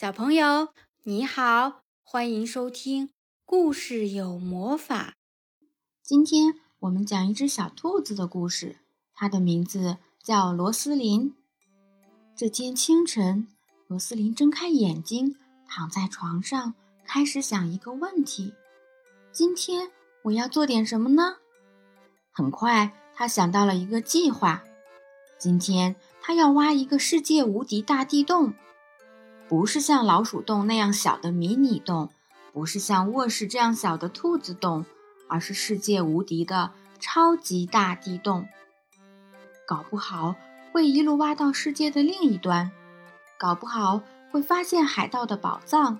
小朋友，你好，欢迎收听故事有魔法。今天我们讲一只小兔子的故事，它的名字叫罗斯林。这天清晨，罗斯林睁开眼睛，躺在床上，开始想一个问题：今天我要做点什么呢？很快，他想到了一个计划。今天他要挖一个世界无敌大地洞。不是像老鼠洞那样小的迷你洞，不是像卧室这样小的兔子洞，而是世界无敌的超级大地洞。搞不好会一路挖到世界的另一端，搞不好会发现海盗的宝藏，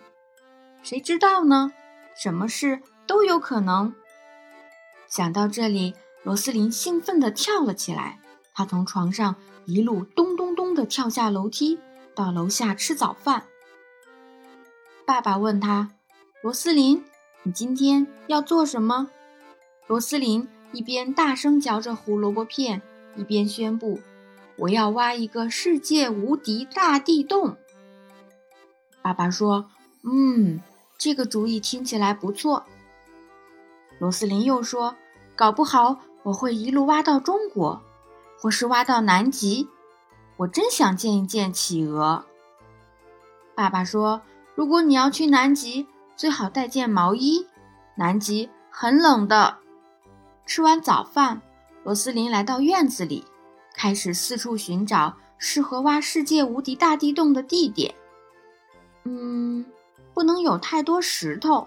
谁知道呢？什么事都有可能。想到这里，罗斯林兴奋地跳了起来，他从床上一路咚咚咚地跳下楼梯。到楼下吃早饭。爸爸问他：“罗斯林，你今天要做什么？”罗斯林一边大声嚼着胡萝卜片，一边宣布：“我要挖一个世界无敌大地洞。”爸爸说：“嗯，这个主意听起来不错。”罗斯林又说：“搞不好我会一路挖到中国，或是挖到南极。”我真想见一见企鹅。爸爸说：“如果你要去南极，最好带件毛衣，南极很冷的。”吃完早饭，罗斯林来到院子里，开始四处寻找适合挖世界无敌大地洞的地点。嗯，不能有太多石头，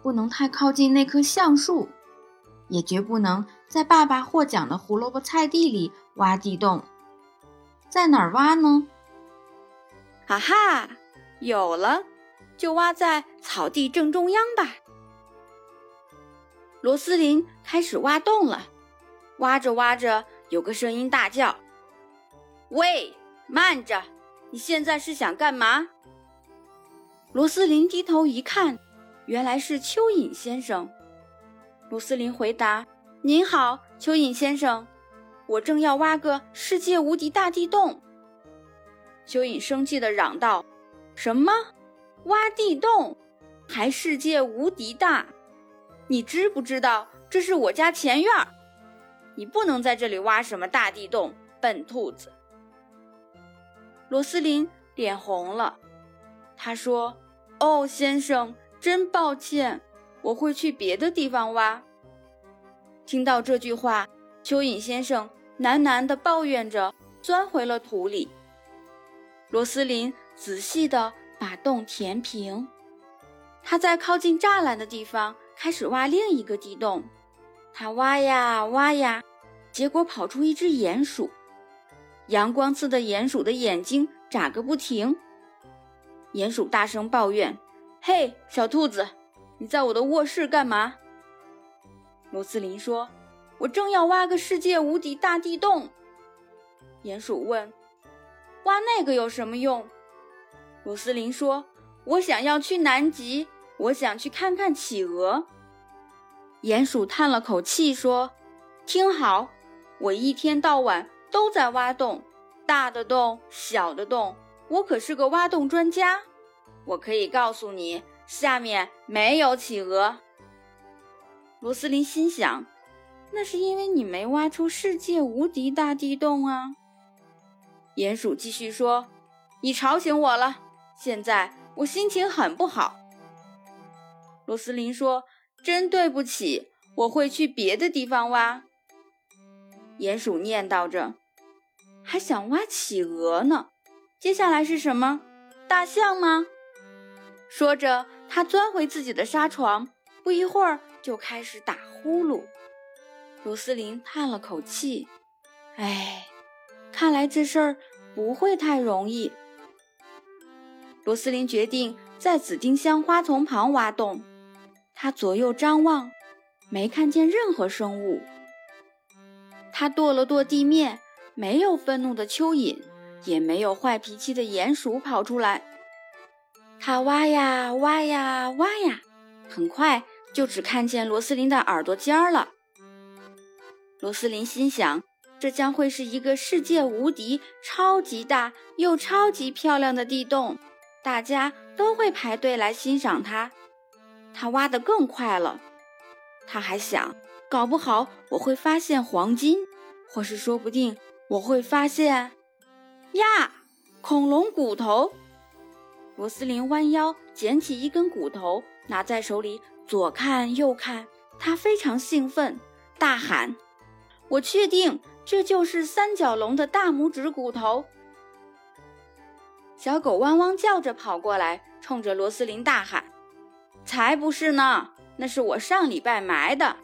不能太靠近那棵橡树，也绝不能在爸爸获奖的胡萝卜菜地里挖地洞。在哪儿挖呢？哈哈，有了，就挖在草地正中央吧。罗斯林开始挖洞了，挖着挖着，有个声音大叫：“喂，慢着！你现在是想干嘛？”罗斯林低头一看，原来是蚯蚓先生。罗斯林回答：“您好，蚯蚓先生。”我正要挖个世界无敌大地洞，蚯蚓生气地嚷道：“什么？挖地洞？还世界无敌大？你知不知道这是我家前院？你不能在这里挖什么大地洞，笨兔子！”罗斯林脸红了，他说：“哦，先生，真抱歉，我会去别的地方挖。”听到这句话，蚯蚓先生。喃喃地抱怨着，钻回了土里。罗斯林仔细地把洞填平，他在靠近栅栏的地方开始挖另一个地洞。他挖呀挖呀，结果跑出一只鼹鼠。阳光刺的鼹鼠的眼睛眨个不停。鼹鼠大声抱怨：“嘿，小兔子，你在我的卧室干嘛？”罗斯林说。我正要挖个世界无敌大地洞，鼹鼠问：“挖那个有什么用？”罗斯林说：“我想要去南极，我想去看看企鹅。”鼹鼠叹了口气说：“听好，我一天到晚都在挖洞，大的洞，小的洞，我可是个挖洞专家。我可以告诉你，下面没有企鹅。”罗斯林心想。那是因为你没挖出世界无敌大地洞啊！鼹鼠继续说：“你吵醒我了，现在我心情很不好。”罗斯林说：“真对不起，我会去别的地方挖。”鼹鼠念叨着：“还想挖企鹅呢，接下来是什么？大象吗？”说着，他钻回自己的沙床，不一会儿就开始打呼噜。罗斯林叹了口气：“哎，看来这事儿不会太容易。”罗斯林决定在紫丁香花丛旁挖洞。他左右张望，没看见任何生物。他跺了跺地面，没有愤怒的蚯蚓，也没有坏脾气的鼹鼠跑出来。他挖呀挖呀挖呀，很快就只看见罗斯林的耳朵尖儿了。罗斯林心想，这将会是一个世界无敌、超级大又超级漂亮的地洞。大家都会排队来欣赏它。他挖得更快了。他还想，搞不好我会发现黄金，或是说不定我会发现呀，恐龙骨头。罗斯林弯腰捡起一根骨头，拿在手里左看右看，他非常兴奋，大喊：“我确定这就是三角龙的大拇指骨头！”小狗汪汪叫着跑过来，冲着罗斯林大喊。才不是呢！那是我上礼拜埋的，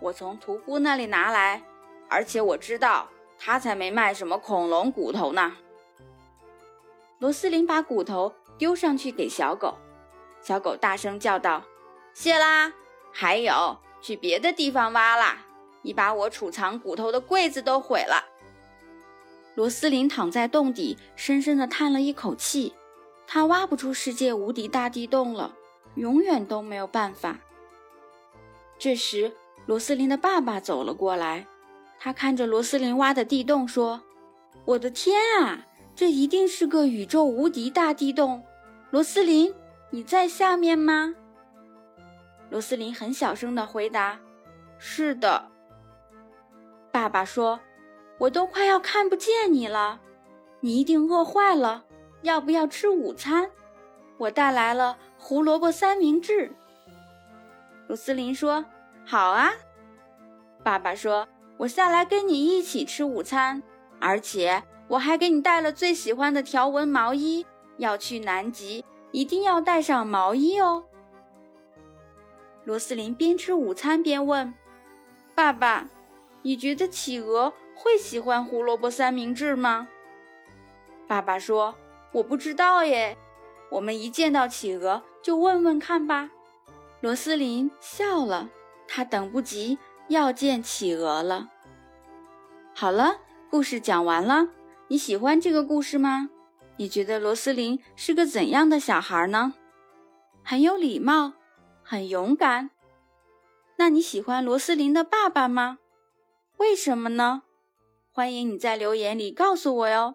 我从屠夫那里拿来，而且我知道他才没卖什么恐龙骨头呢。罗斯林把骨头丢上去给小狗，小狗大声叫道：“谢啦！还有，去别的地方挖啦！你把我储藏骨头的柜子都毁了。”罗斯林躺在洞底，深深地叹了一口气，他挖不出世界无敌大地洞了。永远都没有办法。这时，罗斯林的爸爸走了过来，他看着罗斯林挖的地洞说：“我的天啊，这一定是个宇宙无敌大地洞！罗斯林，你在下面吗？”罗斯林很小声地回答：“是的。”爸爸说：“我都快要看不见你了，你一定饿坏了，要不要吃午餐？我带来了。”胡萝卜三明治，鲁斯林说：“好啊。”爸爸说：“我下来跟你一起吃午餐，而且我还给你带了最喜欢的条纹毛衣。要去南极，一定要带上毛衣哦。”罗斯林边吃午餐边问：“爸爸，你觉得企鹅会喜欢胡萝卜三明治吗？”爸爸说：“我不知道耶。”我们一见到企鹅就问问看吧。罗斯林笑了，他等不及要见企鹅了。好了，故事讲完了。你喜欢这个故事吗？你觉得罗斯林是个怎样的小孩呢？很有礼貌，很勇敢。那你喜欢罗斯林的爸爸吗？为什么呢？欢迎你在留言里告诉我哟。